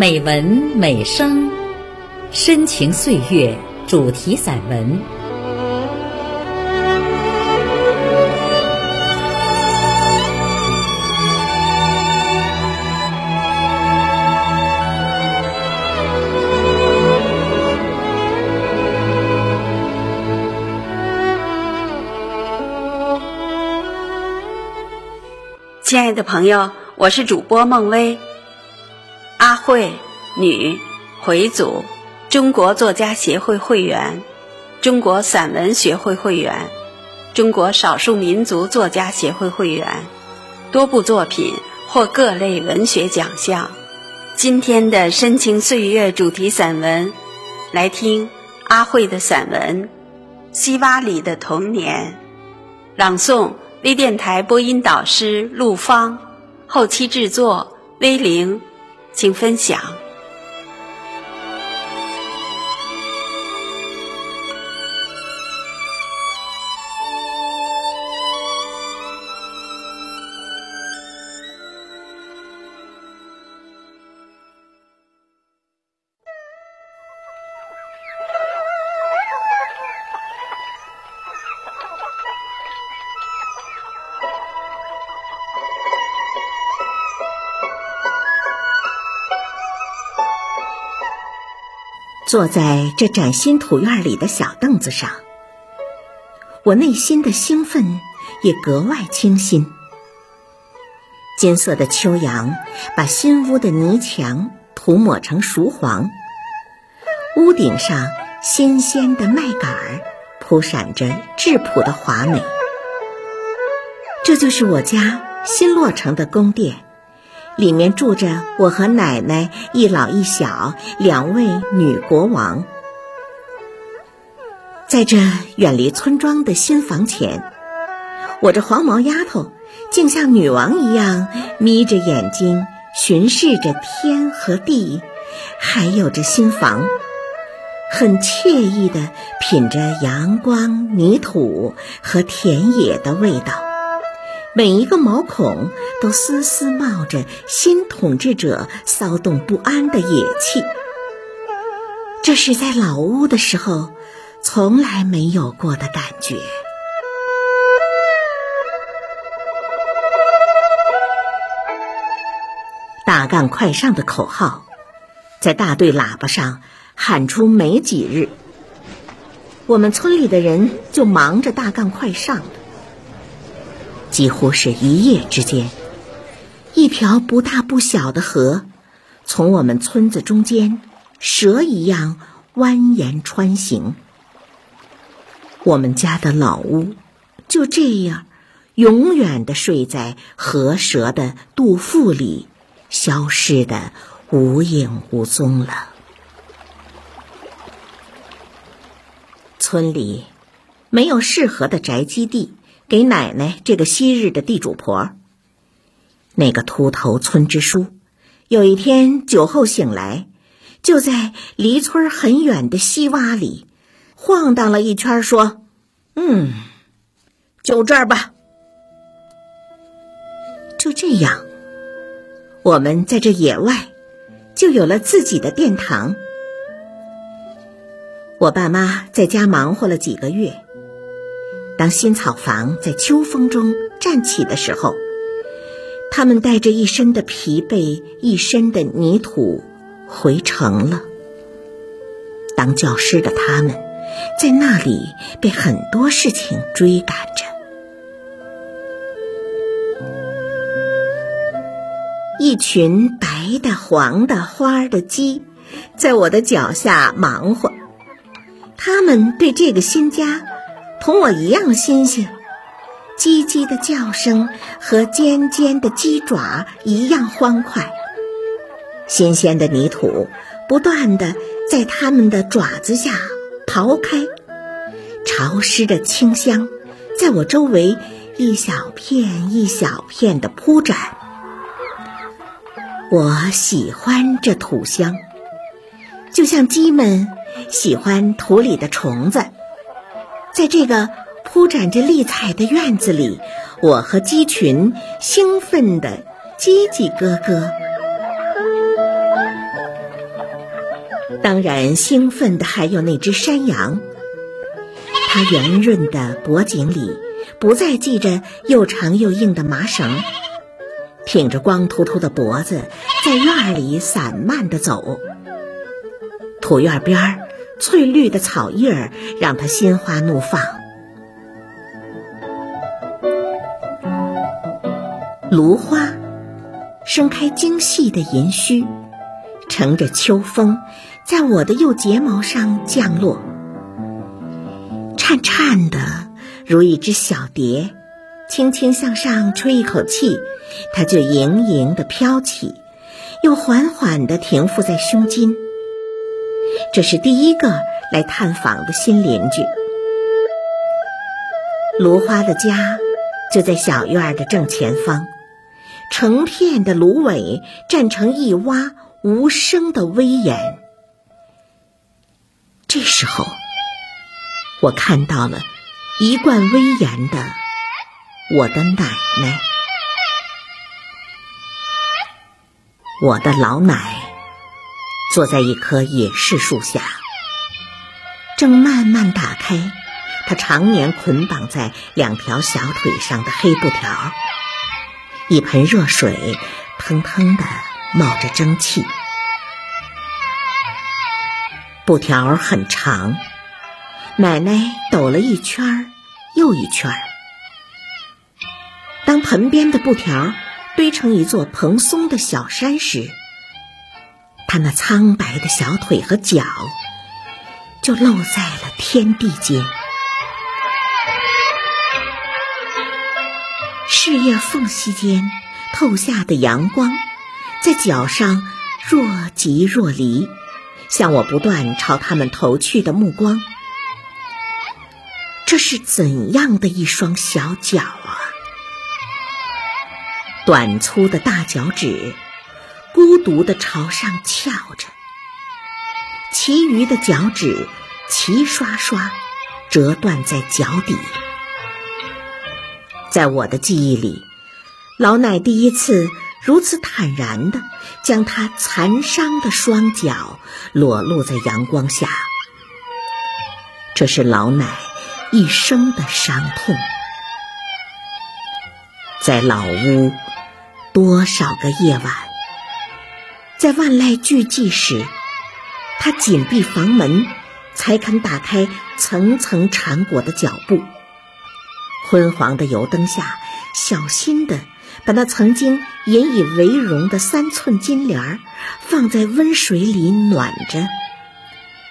美文美声，深情岁月主题散文。亲爱的朋友，我是主播孟薇。阿慧，女，回族，中国作家协会会员，中国散文学会会员，中国少数民族作家协会会员，多部作品获各类文学奖项。今天的深情岁月主题散文，来听阿慧的散文《西洼里的童年》，朗诵。微电台播音导师陆芳，后期制作微玲，请分享。坐在这崭新土院里的小凳子上，我内心的兴奋也格外清新。金色的秋阳把新屋的泥墙涂抹成熟黄，屋顶上新鲜的麦秆儿铺闪着质朴的华美。这就是我家新落成的宫殿。里面住着我和奶奶一老一小两位女国王，在这远离村庄的新房前，我这黄毛丫头竟像女王一样眯着眼睛巡视着天和地，还有这新房，很惬意地品着阳光、泥土和田野的味道。每一个毛孔都丝丝冒着新统治者骚动不安的野气，这是在老屋的时候从来没有过的感觉。大干快上的口号在大队喇叭上喊出没几日，我们村里的人就忙着大干快上了。几乎是一夜之间，一条不大不小的河从我们村子中间蛇一样蜿蜒穿行。我们家的老屋就这样永远的睡在河蛇的肚腹里，消失的无影无踪了。村里没有适合的宅基地。给奶奶这个昔日的地主婆，那个秃头村支书，有一天酒后醒来，就在离村很远的西洼里晃荡了一圈，说：“嗯，就这儿吧。”就这样，我们在这野外就有了自己的殿堂。我爸妈在家忙活了几个月。当新草房在秋风中站起的时候，他们带着一身的疲惫、一身的泥土回城了。当教师的他们，在那里被很多事情追赶着。一群白的、黄的花的鸡，在我的脚下忙活。他们对这个新家。同我一样新鲜，叽叽的叫声和尖尖的鸡爪一样欢快。新鲜的泥土不断的在它们的爪子下刨开，潮湿的清香在我周围一小片一小片的铺展。我喜欢这土香，就像鸡们喜欢土里的虫子。在这个铺展着丽彩的院子里，我和鸡群兴奋地叽叽咯咯。当然，兴奋的还有那只山羊。它圆润的脖颈里不再系着又长又硬的麻绳，挺着光秃秃的脖子，在院里散漫地走。土院边儿翠绿的草叶儿让它心花怒放。芦花盛开精细的银须，乘着秋风。在我的右睫毛上降落，颤颤的，如一只小蝶，轻轻向上吹一口气，它就盈盈的飘起，又缓缓的停伏在胸襟。这是第一个来探访的新邻居。芦花的家就在小院的正前方，成片的芦苇站成一洼，无声的威严。这时候，我看到了一贯威严的我的奶奶，我的老奶坐在一棵野柿树下，正慢慢打开他常年捆绑在两条小腿上的黑布条，一盆热水腾腾的冒着蒸汽。布条很长，奶奶抖了一圈又一圈当盆边的布条堆成一座蓬松的小山时，他那苍白的小腿和脚就露在了天地间。柿叶缝隙间透下的阳光，在脚上若即若离。向我不断朝他们投去的目光，这是怎样的一双小脚啊！短粗的大脚趾，孤独地朝上翘着，其余的脚趾齐刷刷折断在脚底。在我的记忆里，老奶第一次。如此坦然的将他残伤的双脚裸露在阳光下，这是老奶一生的伤痛。在老屋，多少个夜晚，在万籁俱寂时，他紧闭房门，才肯打开层层缠裹的脚步。昏黄的油灯下，小心的。把那曾经引以为荣的三寸金莲儿放在温水里暖着，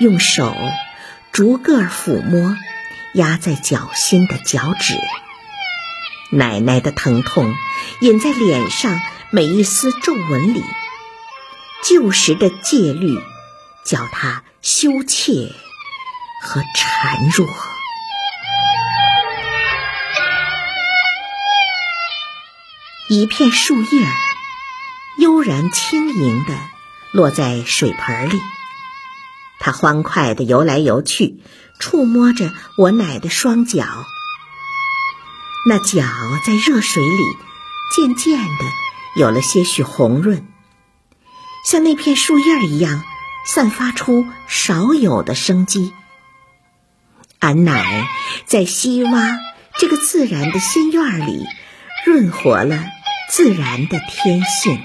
用手逐个抚摸压在脚心的脚趾，奶奶的疼痛隐在脸上每一丝皱纹里，旧时的戒律叫他羞怯和孱弱。一片树叶悠然轻盈地落在水盆里，它欢快地游来游去，触摸着我奶的双脚。那脚在热水里渐渐地有了些许红润，像那片树叶一样，散发出少有的生机。俺奶在西洼这个自然的新院里润活了。自然的天性。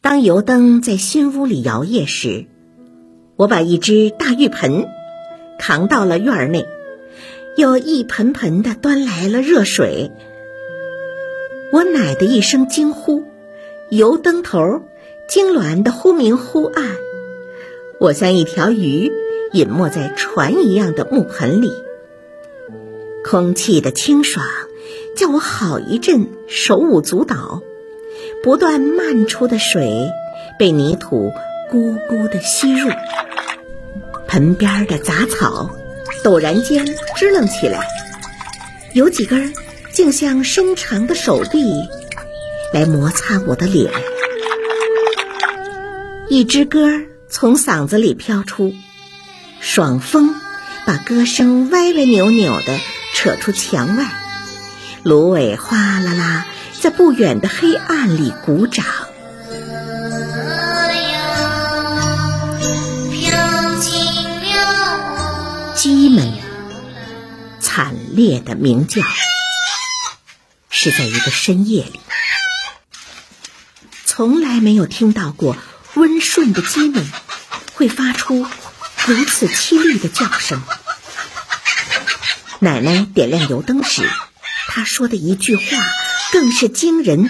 当油灯在新屋里摇曳时，我把一只大浴盆扛到了院内，又一盆盆的端来了热水。我奶的一声惊呼，油灯头痉挛的忽明忽暗，我像一条鱼。隐没在船一样的木盆里，空气的清爽叫我好一阵手舞足蹈。不断漫出的水被泥土咕咕的吸入，盆边的杂草陡然间支棱起来，有几根竟像伸长的手臂来摩擦我的脸。一支歌从嗓子里飘出。爽风把歌声歪歪扭扭地扯出墙外，芦苇哗啦啦在不远的黑暗里鼓掌。鸡们惨烈的鸣叫，是在一个深夜里，从来没有听到过温顺的鸡们会发出如此凄厉的叫声。奶奶点亮油灯时，她说的一句话更是惊人：“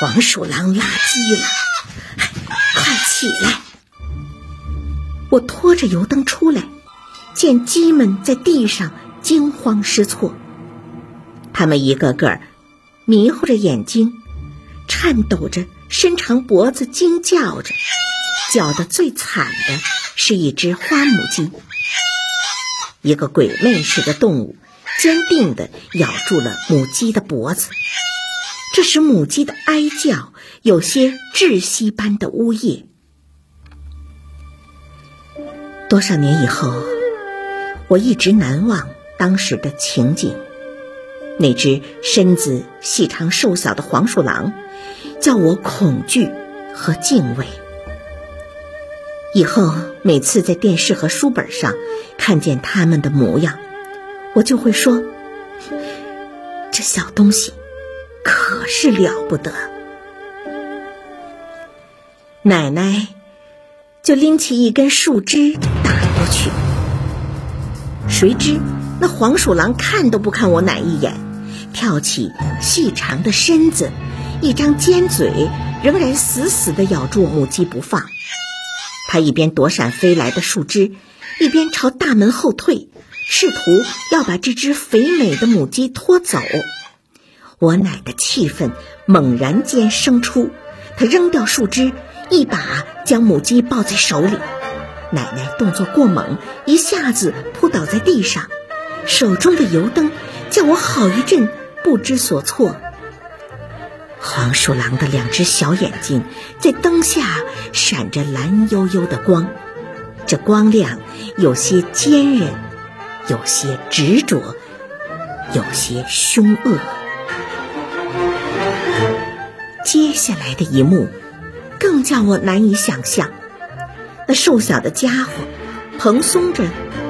黄鼠狼拉鸡了，快起来！”我拖着油灯出来，见鸡们在地上惊慌失措。它们一个个迷糊着眼睛，颤抖着伸长脖子，惊叫着。叫得最惨的是一只花母鸡，一个鬼魅似的动物，坚定地咬住了母鸡的脖子，这使母鸡的哀叫有些窒息般的呜咽。多少年以后，我一直难忘当时的情景。那只身子细长瘦小的黄鼠狼，叫我恐惧和敬畏。以后每次在电视和书本上看见它们的模样，我就会说：“这小东西可是了不得。”奶奶就拎起一根树枝。去，谁知那黄鼠狼看都不看我奶一眼，跳起细长的身子，一张尖嘴，仍然死死地咬住母鸡不放。它一边躲闪飞来的树枝，一边朝大门后退，试图要把这只肥美的母鸡拖走。我奶的气愤猛然间生出，她扔掉树枝，一把将母鸡抱在手里。奶奶动作过猛，一下子扑倒在地上，手中的油灯叫我好一阵不知所措。黄鼠狼的两只小眼睛在灯下闪着蓝幽幽的光，这光亮有些坚韧，有些执着，有些凶恶。接下来的一幕更叫我难以想象。那瘦小的家伙，蓬松着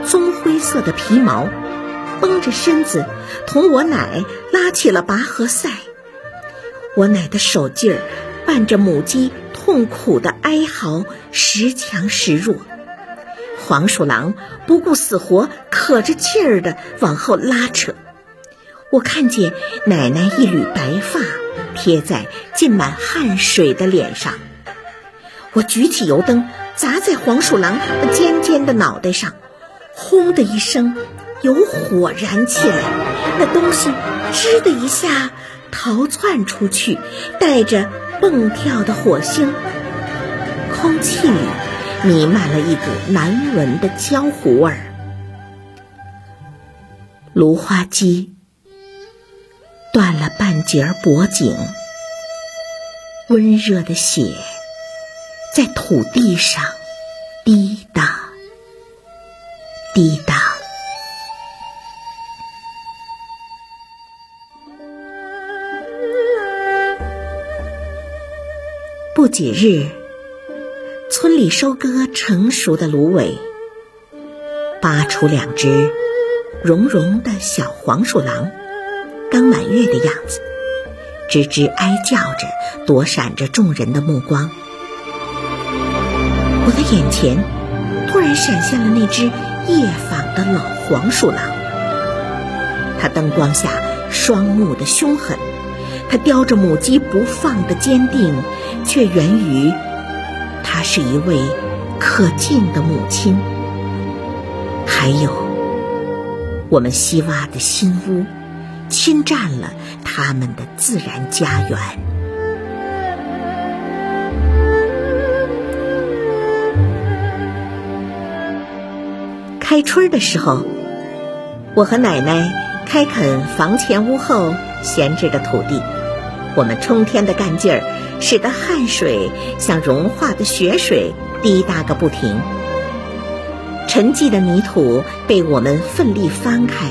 棕灰色的皮毛，绷着身子，同我奶拉起了拔河赛。我奶的手劲儿伴着母鸡痛苦的哀嚎，时强时弱。黄鼠狼不顾死活，可着劲儿的往后拉扯。我看见奶奶一缕白发贴在浸满汗水的脸上。我举起油灯。砸在黄鼠狼尖尖的脑袋上，轰的一声，有火燃起来。那东西吱的一下逃窜出去，带着蹦跳的火星。空气里弥漫了一股难闻的焦糊味儿。芦花鸡断了半截脖颈，温热的血。在土地上滴答滴答。不几日，村里收割成熟的芦苇，扒出两只绒绒的小黄鼠狼，刚满月的样子，吱吱哀叫着，躲闪着众人的目光。我的眼前突然闪现了那只夜访的老黄鼠狼，它灯光下双目的凶狠，它叼着母鸡不放的坚定，却源于它是一位可敬的母亲。还有，我们西挖的新屋，侵占了他们的自然家园。开春的时候，我和奶奶开垦房前屋后闲置的土地，我们冲天的干劲儿，使得汗水像融化的雪水滴答个不停。沉寂的泥土被我们奋力翻开，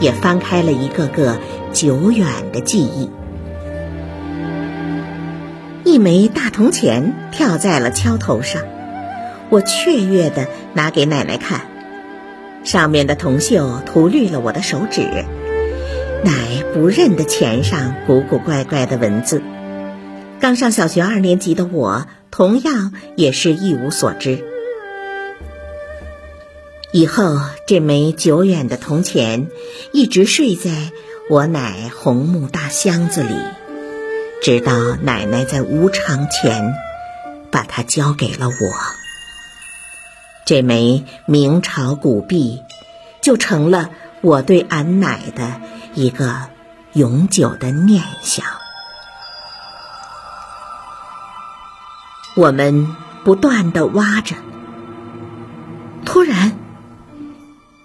也翻开了一个个久远的记忆。一枚大铜钱跳在了敲头上，我雀跃地拿给奶奶看，上面的铜锈涂绿了我的手指。奶不认得钱上古古怪怪的文字，刚上小学二年级的我同样也是一无所知。以后这枚久远的铜钱一直睡在我奶红木大箱子里，直到奶奶在无常前把它交给了我。这枚明朝古币就成了我对俺奶的。一个永久的念想。我们不断的挖着，突然，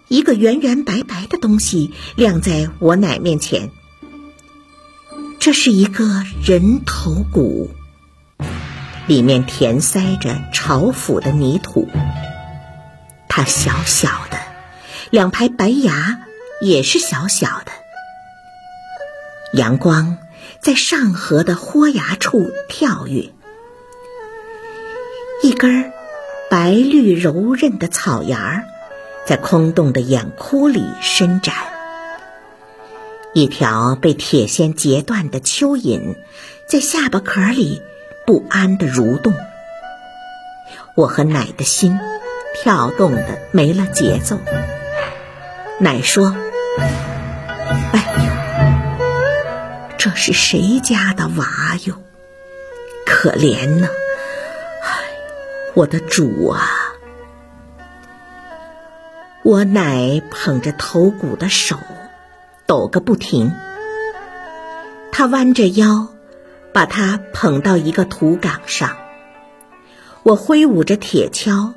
一个圆圆白白的东西亮在我奶面前。这是一个人头骨，里面填塞着朝府的泥土。它小小的，两排白牙也是小小的。阳光在上颌的豁牙处跳跃，一根白绿柔韧的草芽儿在空洞的眼窟里伸展，一条被铁线截断的蚯蚓在下巴壳里不安地蠕动。我和奶的心跳动的没了节奏。奶说：“哎呦。”这是谁家的娃哟？可怜呐！哎，我的主啊！我奶捧着头骨的手抖个不停。他弯着腰，把它捧到一个土岗上。我挥舞着铁锹，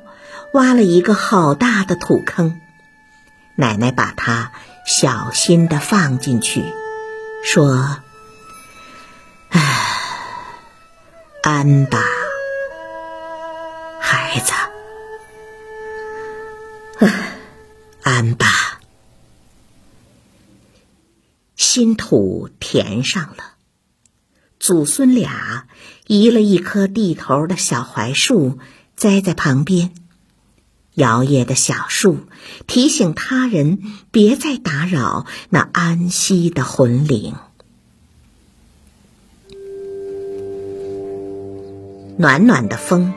挖了一个好大的土坑。奶奶把它小心的放进去，说。安吧，孩子，安吧。新土填上了，祖孙俩移了一棵地头的小槐树，栽在旁边。摇曳的小树提醒他人别再打扰那安息的魂灵。暖暖的风，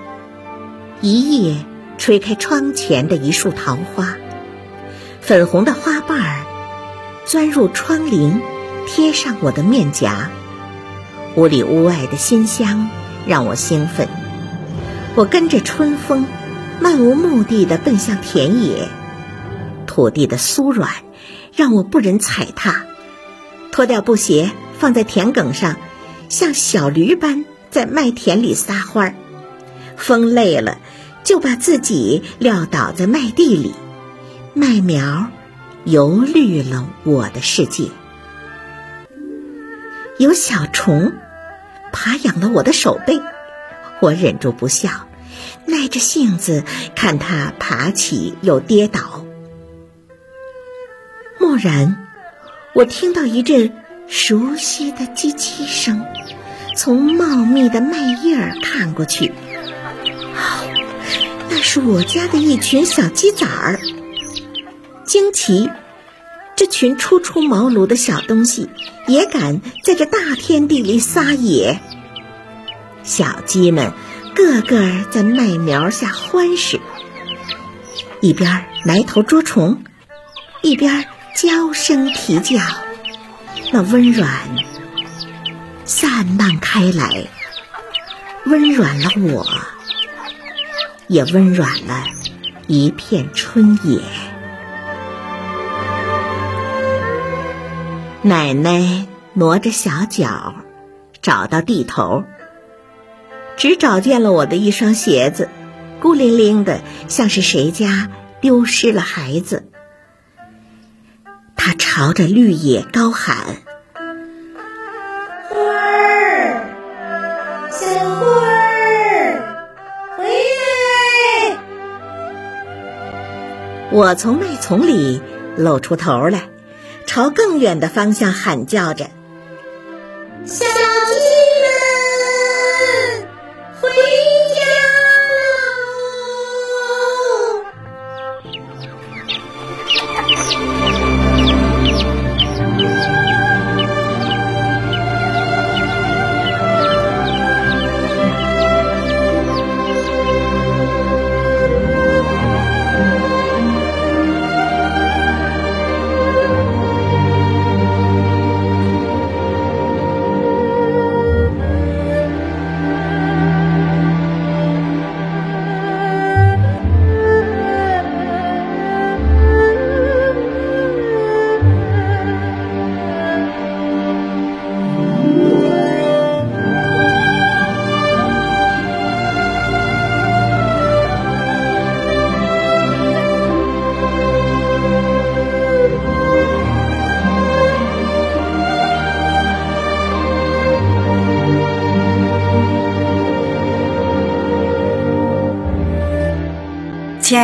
一夜吹开窗前的一束桃花，粉红的花瓣儿钻入窗棂，贴上我的面颊。屋里屋外的馨香让我兴奋，我跟着春风，漫无目的的奔向田野。土地的酥软让我不忍踩踏，脱掉布鞋放在田埂上，像小驴般。在麦田里撒欢儿，风累了，就把自己撂倒在麦地里，麦苗油绿了我的世界。有小虫爬痒了我的手背，我忍住不笑，耐着性子看它爬起又跌倒。蓦然，我听到一阵熟悉的叽叽声。从茂密的麦叶儿看过去，那是我家的一群小鸡仔儿。惊奇，这群初出茅庐的小东西也敢在这大天地里撒野。小鸡们个个在麦苗下欢实，一边埋头捉虫，一边娇声啼叫，那温软。散漫开来，温暖了我，也温暖了一片春野。奶奶挪着小脚，找到地头，只找见了我的一双鞋子，孤零零的，像是谁家丢失了孩子。他朝着绿野高喊。花儿，小花儿，回来我从麦丛里露出头来，朝更远的方向喊叫着：“小